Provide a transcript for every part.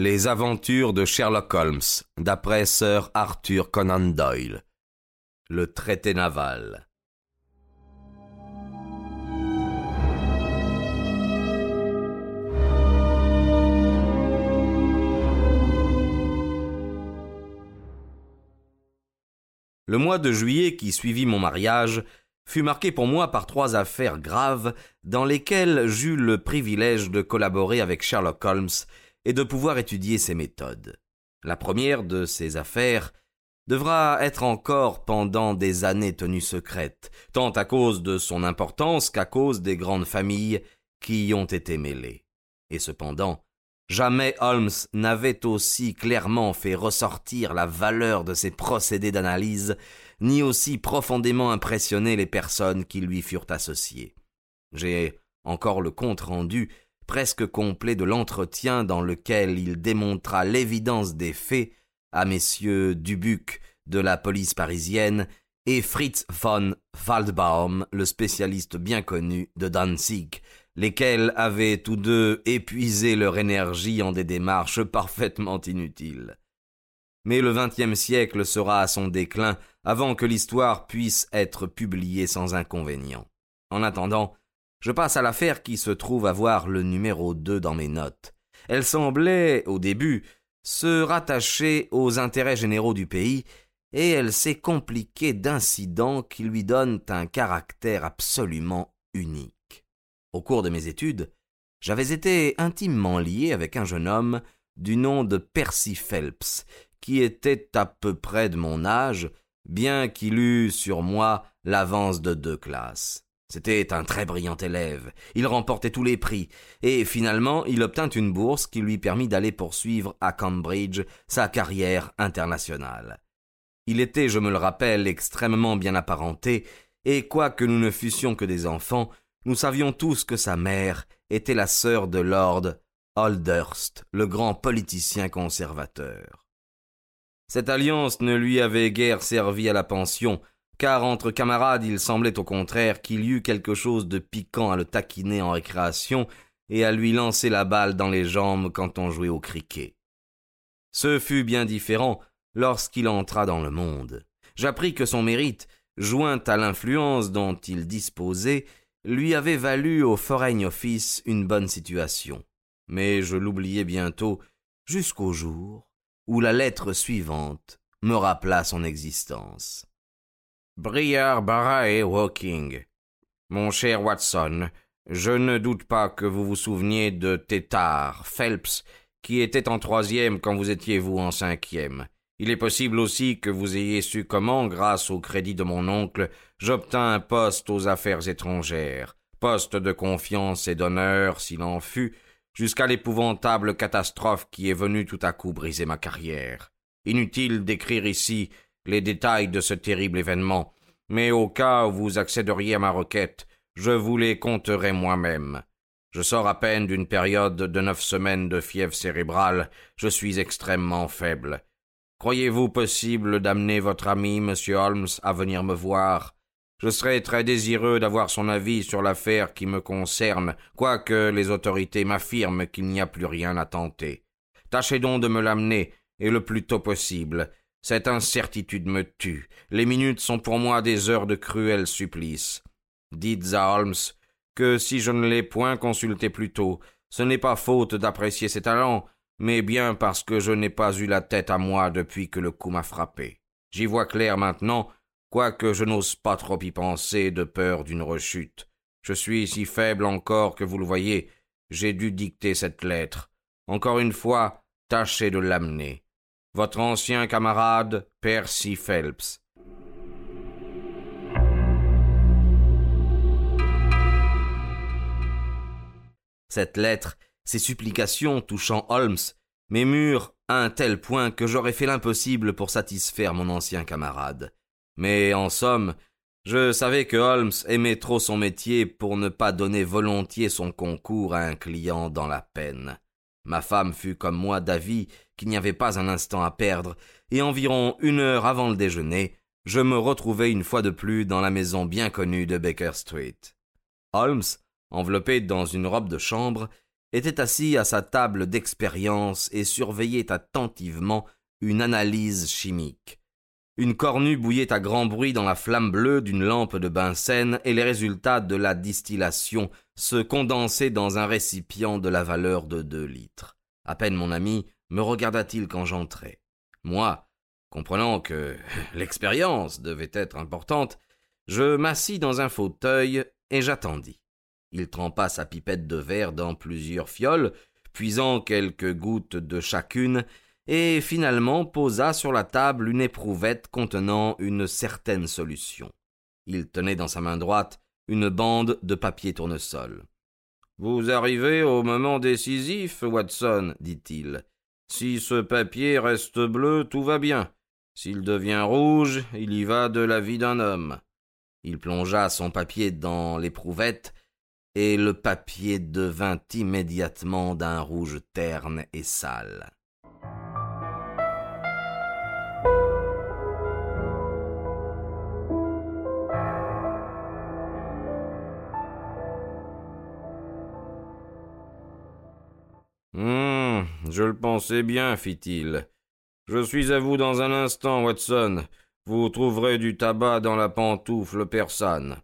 Les aventures de Sherlock Holmes, d'après Sir Arthur Conan Doyle. Le traité naval. Le mois de juillet qui suivit mon mariage fut marqué pour moi par trois affaires graves dans lesquelles j'eus le privilège de collaborer avec Sherlock Holmes et de pouvoir étudier ses méthodes. La première de ces affaires devra être encore pendant des années tenue secrète, tant à cause de son importance qu'à cause des grandes familles qui y ont été mêlées. Et cependant, jamais Holmes n'avait aussi clairement fait ressortir la valeur de ses procédés d'analyse, ni aussi profondément impressionné les personnes qui lui furent associées. J'ai encore le compte rendu presque complet de l'entretien dans lequel il démontra l'évidence des faits à messieurs Dubuc de la police parisienne et Fritz von Waldbaum, le spécialiste bien connu de Danzig, lesquels avaient tous deux épuisé leur énergie en des démarches parfaitement inutiles. Mais le vingtième siècle sera à son déclin avant que l'histoire puisse être publiée sans inconvénient. En attendant, je passe à l'affaire qui se trouve avoir le numéro 2 dans mes notes. Elle semblait, au début, se rattacher aux intérêts généraux du pays, et elle s'est compliquée d'incidents qui lui donnent un caractère absolument unique. Au cours de mes études, j'avais été intimement lié avec un jeune homme du nom de Percy Phelps, qui était à peu près de mon âge, bien qu'il eût sur moi l'avance de deux classes. C'était un très brillant élève, il remportait tous les prix, et finalement il obtint une bourse qui lui permit d'aller poursuivre à Cambridge sa carrière internationale. Il était, je me le rappelle, extrêmement bien apparenté, et quoique nous ne fussions que des enfants, nous savions tous que sa mère était la sœur de Lord Holdhurst, le grand politicien conservateur. Cette alliance ne lui avait guère servi à la pension, car entre camarades il semblait au contraire qu'il y eût quelque chose de piquant à le taquiner en récréation et à lui lancer la balle dans les jambes quand on jouait au cricket. Ce fut bien différent lorsqu'il entra dans le monde. J'appris que son mérite, joint à l'influence dont il disposait, lui avait valu au Foreign Office une bonne situation. Mais je l'oubliai bientôt, jusqu'au jour où la lettre suivante me rappela son existence. Briard, Barra et Walking. Mon cher Watson, je ne doute pas que vous vous souveniez de Tétard, Phelps, qui était en troisième quand vous étiez vous en cinquième. Il est possible aussi que vous ayez su comment, grâce au crédit de mon oncle, j'obtins un poste aux affaires étrangères, poste de confiance et d'honneur s'il en fut, jusqu'à l'épouvantable catastrophe qui est venue tout à coup briser ma carrière. Inutile d'écrire ici les détails de ce terrible événement, mais au cas où vous accéderiez à ma requête, je vous les conterai moi-même. Je sors à peine d'une période de neuf semaines de fièvre cérébrale, je suis extrêmement faible. Croyez-vous possible d'amener votre ami, monsieur Holmes, à venir me voir? Je serais très désireux d'avoir son avis sur l'affaire qui me concerne, quoique les autorités m'affirment qu'il n'y a plus rien à tenter. Tâchez donc de me l'amener, et le plus tôt possible. Cette incertitude me tue. Les minutes sont pour moi des heures de cruel supplice. Dites à Holmes que si je ne l'ai point consulté plus tôt, ce n'est pas faute d'apprécier ses talents, mais bien parce que je n'ai pas eu la tête à moi depuis que le coup m'a frappé. J'y vois clair maintenant, quoique je n'ose pas trop y penser de peur d'une rechute. Je suis si faible encore que vous le voyez, j'ai dû dicter cette lettre. Encore une fois, tâchez de l'amener votre ancien camarade Percy Phelps. Cette lettre, ces supplications touchant Holmes, m'émurent à un tel point que j'aurais fait l'impossible pour satisfaire mon ancien camarade. Mais en somme, je savais que Holmes aimait trop son métier pour ne pas donner volontiers son concours à un client dans la peine. Ma femme fut comme moi d'avis qu'il n'y avait pas un instant à perdre, et environ une heure avant le déjeuner, je me retrouvai une fois de plus dans la maison bien connue de Baker Street. Holmes, enveloppé dans une robe de chambre, était assis à sa table d'expérience et surveillait attentivement une analyse chimique. Une cornue bouillait à grand bruit dans la flamme bleue d'une lampe de Bunsen et les résultats de la distillation se condensaient dans un récipient de la valeur de deux litres. À peine mon ami me regarda-t-il quand j'entrai. Moi, comprenant que l'expérience devait être importante, je m'assis dans un fauteuil et j'attendis. Il trempa sa pipette de verre dans plusieurs fioles, puisant quelques gouttes de chacune, et finalement posa sur la table une éprouvette contenant une certaine solution. Il tenait dans sa main droite une bande de papier tournesol. Vous arrivez au moment décisif, Watson, dit-il. Si ce papier reste bleu, tout va bien. S'il devient rouge, il y va de la vie d'un homme. Il plongea son papier dans l'éprouvette, et le papier devint immédiatement d'un rouge terne et sale. Je le pensais bien, fit-il. Je suis à vous dans un instant, Watson. Vous trouverez du tabac dans la pantoufle persane.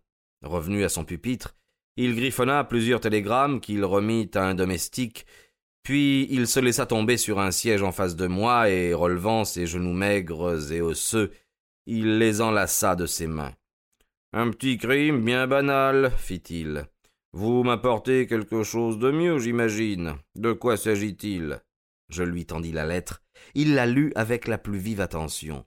Revenu à son pupitre, il griffonna plusieurs télégrammes qu'il remit à un domestique, puis il se laissa tomber sur un siège en face de moi et, relevant ses genoux maigres et osseux, il les enlaça de ses mains. Un petit crime bien banal, fit-il. Vous m'apportez quelque chose de mieux, j'imagine. De quoi s'agit-il? Je lui tendis la lettre. Il la lut avec la plus vive attention.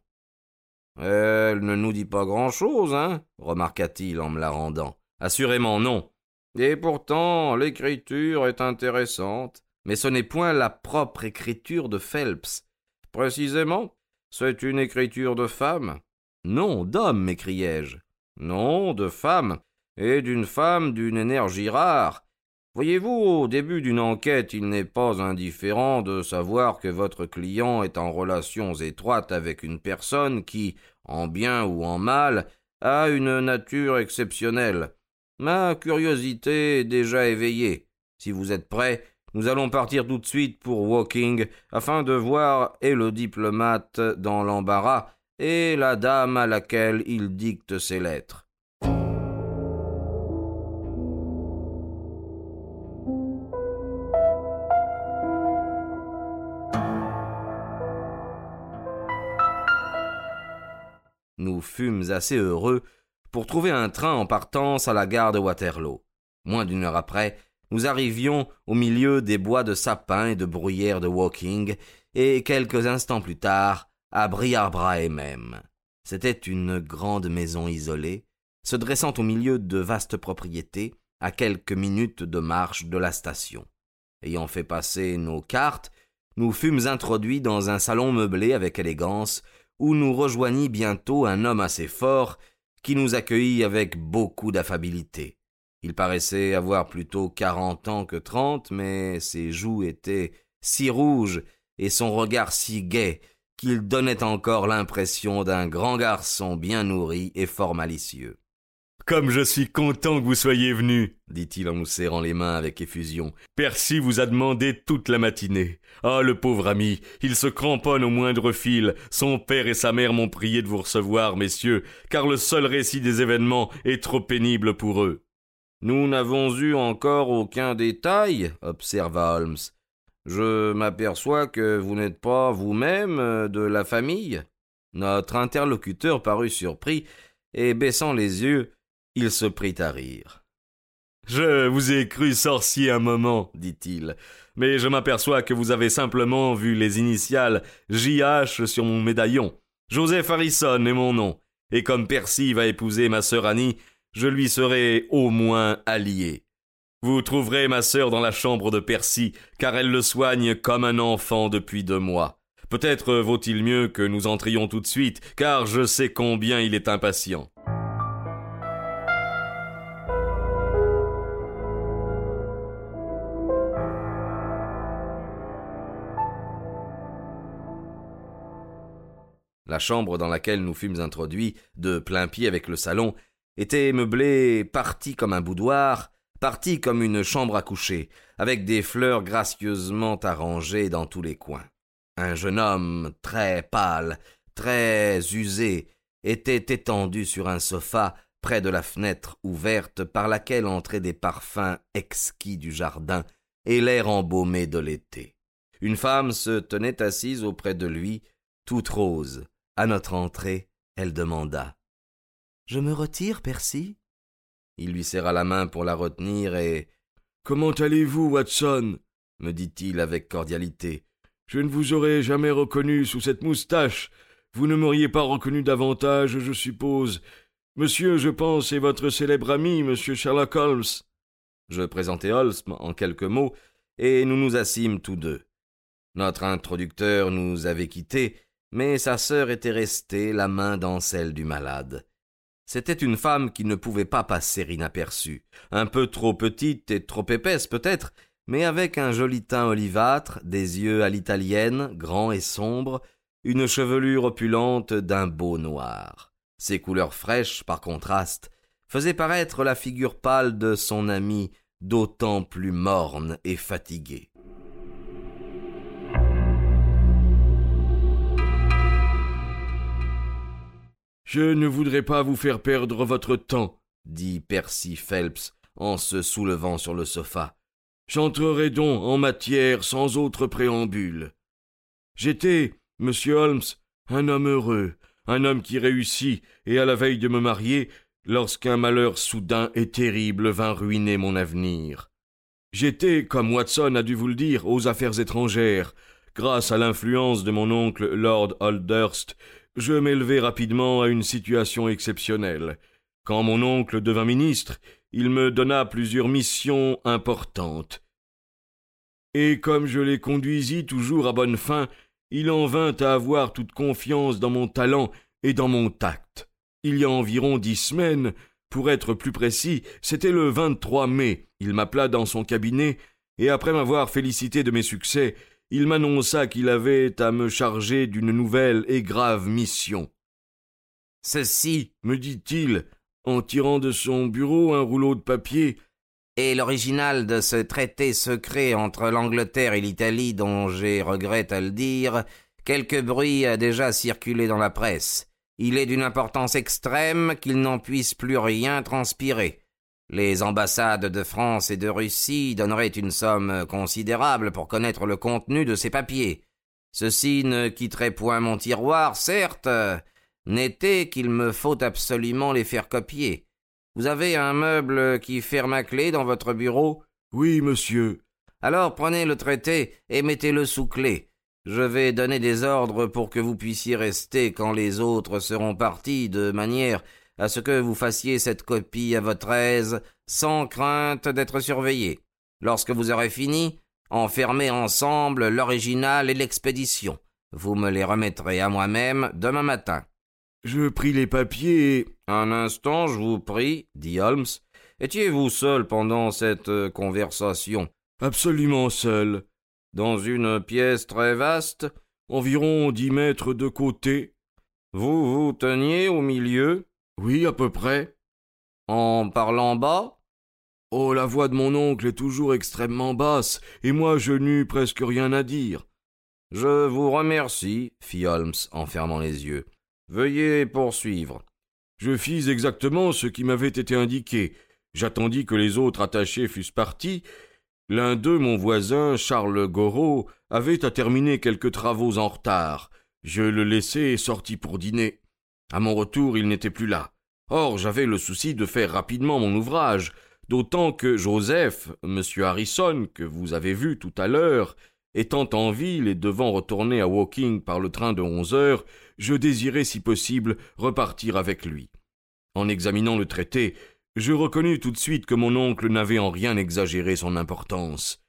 Elle ne nous dit pas grand-chose, hein remarqua-t-il en me la rendant. Assurément non. Et pourtant, l'écriture est intéressante, mais ce n'est point la propre écriture de Phelps. Précisément, c'est une écriture de femme. Non, d'homme, m'écriai-je. Non, de femme, et d'une femme d'une énergie rare. Voyez-vous, au début d'une enquête, il n'est pas indifférent de savoir que votre client est en relations étroites avec une personne qui, en bien ou en mal, a une nature exceptionnelle. Ma curiosité est déjà éveillée. Si vous êtes prêt, nous allons partir tout de suite pour Walking, afin de voir et le diplomate dans l'embarras, et la dame à laquelle il dicte ses lettres. Fûmes assez heureux pour trouver un train en partance à la gare de Waterloo. Moins d'une heure après, nous arrivions au milieu des bois de sapins et de bruyères de Woking, et quelques instants plus tard, à Briarbrae même. C'était une grande maison isolée, se dressant au milieu de vastes propriétés, à quelques minutes de marche de la station. Ayant fait passer nos cartes, nous fûmes introduits dans un salon meublé avec élégance, où nous rejoignit bientôt un homme assez fort qui nous accueillit avec beaucoup d'affabilité. Il paraissait avoir plutôt quarante ans que trente, mais ses joues étaient si rouges et son regard si gai qu'il donnait encore l'impression d'un grand garçon bien nourri et fort malicieux. Comme je suis content que vous soyez venu, dit-il en nous serrant les mains avec effusion. Percy vous a demandé toute la matinée. Ah, le pauvre ami, il se cramponne au moindre fil. Son père et sa mère m'ont prié de vous recevoir, messieurs, car le seul récit des événements est trop pénible pour eux. Nous n'avons eu encore aucun détail, observa Holmes. Je m'aperçois que vous n'êtes pas vous-même de la famille. Notre interlocuteur parut surpris, et baissant les yeux, il se prit à rire. Je vous ai cru sorcier un moment, dit-il, mais je m'aperçois que vous avez simplement vu les initiales JH sur mon médaillon. Joseph Harrison est mon nom, et comme Percy va épouser ma sœur Annie, je lui serai au moins allié. Vous trouverez ma sœur dans la chambre de Percy, car elle le soigne comme un enfant depuis deux mois. Peut-être vaut-il mieux que nous entrions tout de suite, car je sais combien il est impatient. Chambre dans laquelle nous fûmes introduits, de plein pied avec le salon, était meublée partie comme un boudoir, partie comme une chambre à coucher, avec des fleurs gracieusement arrangées dans tous les coins. Un jeune homme très pâle, très usé, était étendu sur un sofa près de la fenêtre ouverte par laquelle entraient des parfums exquis du jardin et l'air embaumé de l'été. Une femme se tenait assise auprès de lui, toute rose. À notre entrée, elle demanda Je me retire, Percy Il lui serra la main pour la retenir et Comment allez-vous, Watson? me dit-il avec cordialité. Je ne vous aurais jamais reconnu sous cette moustache. Vous ne m'auriez pas reconnu davantage, je suppose. Monsieur, je pense, est votre célèbre ami, monsieur Sherlock Holmes. Je présentai Holmes en quelques mots, et nous nous assîmes tous deux. Notre introducteur nous avait quittés, mais sa sœur était restée, la main dans celle du malade. C'était une femme qui ne pouvait pas passer inaperçue, un peu trop petite et trop épaisse peut-être, mais avec un joli teint olivâtre, des yeux à l'italienne, grands et sombres, une chevelure opulente d'un beau noir. Ses couleurs fraîches, par contraste, faisaient paraître la figure pâle de son ami d'autant plus morne et fatiguée. Je ne voudrais pas vous faire perdre votre temps, dit Percy Phelps en se soulevant sur le sofa. J'entrerai donc en matière sans autre préambule. J'étais, monsieur Holmes, un homme heureux, un homme qui réussit, et à la veille de me marier, lorsqu'un malheur soudain et terrible vint ruiner mon avenir. J'étais, comme Watson a dû vous le dire, aux affaires étrangères. Grâce à l'influence de mon oncle Lord Holdhurst, je m'élevai rapidement à une situation exceptionnelle. Quand mon oncle devint ministre, il me donna plusieurs missions importantes. Et comme je les conduisis toujours à bonne fin, il en vint à avoir toute confiance dans mon talent et dans mon tact. Il y a environ dix semaines, pour être plus précis, c'était le 23 mai, il m'appela dans son cabinet, et après m'avoir félicité de mes succès, il m'annonça qu'il avait à me charger d'une nouvelle et grave mission. Ceci, me dit-il, en tirant de son bureau un rouleau de papier, est l'original de ce traité secret entre l'Angleterre et l'Italie dont j'ai regret à le dire, quelque bruit a déjà circulé dans la presse. Il est d'une importance extrême qu'il n'en puisse plus rien transpirer. Les ambassades de France et de Russie donneraient une somme considérable pour connaître le contenu de ces papiers. Ceci ne quitterait point mon tiroir, certes, n'était qu'il me faut absolument les faire copier. Vous avez un meuble qui ferme à clé dans votre bureau? Oui, monsieur. Alors prenez le traité et mettez-le sous clé. Je vais donner des ordres pour que vous puissiez rester quand les autres seront partis, de manière à ce que vous fassiez cette copie à votre aise, sans crainte d'être surveillé. Lorsque vous aurez fini, enfermez ensemble l'original et l'expédition. Vous me les remettrez à moi-même demain matin. Je pris les papiers et... Un instant, je vous prie, dit Holmes. Étiez-vous seul pendant cette conversation? Absolument seul. Dans une pièce très vaste Environ dix mètres de côté. Vous vous teniez au milieu? Oui, à peu près. En parlant bas Oh, la voix de mon oncle est toujours extrêmement basse, et moi je n'eus presque rien à dire. Je vous remercie, fit Holmes en fermant les yeux. Veuillez poursuivre. Je fis exactement ce qui m'avait été indiqué. J'attendis que les autres attachés fussent partis. L'un d'eux, mon voisin, Charles Goreau, avait à terminer quelques travaux en retard. Je le laissai et sortis pour dîner. À mon retour, il n'était plus là. Or, j'avais le souci de faire rapidement mon ouvrage, d'autant que Joseph, M. Harrison, que vous avez vu tout à l'heure, étant en ville et devant retourner à Woking par le train de onze heures, je désirais, si possible, repartir avec lui. En examinant le traité, je reconnus tout de suite que mon oncle n'avait en rien exagéré son importance.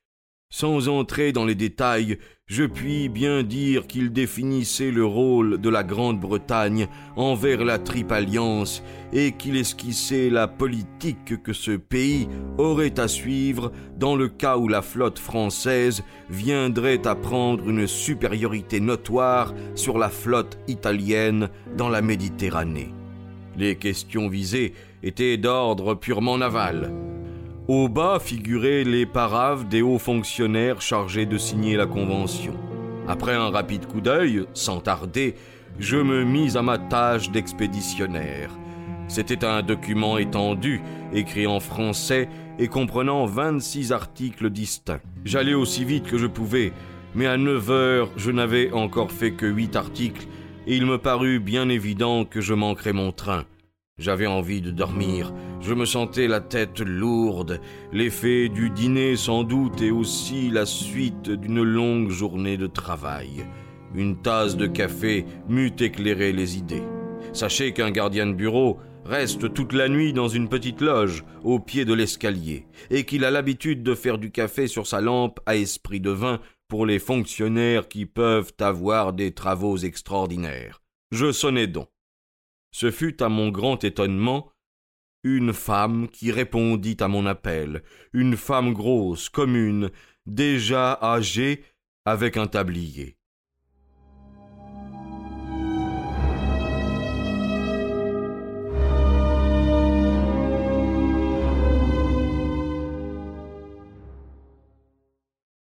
Sans entrer dans les détails, je puis bien dire qu'il définissait le rôle de la Grande-Bretagne envers la Triple Alliance et qu'il esquissait la politique que ce pays aurait à suivre dans le cas où la flotte française viendrait à prendre une supériorité notoire sur la flotte italienne dans la Méditerranée. Les questions visées étaient d'ordre purement naval. Au bas figuraient les paraves des hauts fonctionnaires chargés de signer la convention. Après un rapide coup d'œil, sans tarder, je me mis à ma tâche d'expéditionnaire. C'était un document étendu, écrit en français et comprenant 26 articles distincts. J'allais aussi vite que je pouvais, mais à 9 heures, je n'avais encore fait que 8 articles, et il me parut bien évident que je manquerais mon train. J'avais envie de dormir, je me sentais la tête lourde, l'effet du dîner sans doute et aussi la suite d'une longue journée de travail. Une tasse de café m'eût éclairé les idées. Sachez qu'un gardien de bureau reste toute la nuit dans une petite loge au pied de l'escalier, et qu'il a l'habitude de faire du café sur sa lampe à esprit de vin pour les fonctionnaires qui peuvent avoir des travaux extraordinaires. Je sonnai donc. Ce fut à mon grand étonnement une femme qui répondit à mon appel, une femme grosse, commune, déjà âgée, avec un tablier.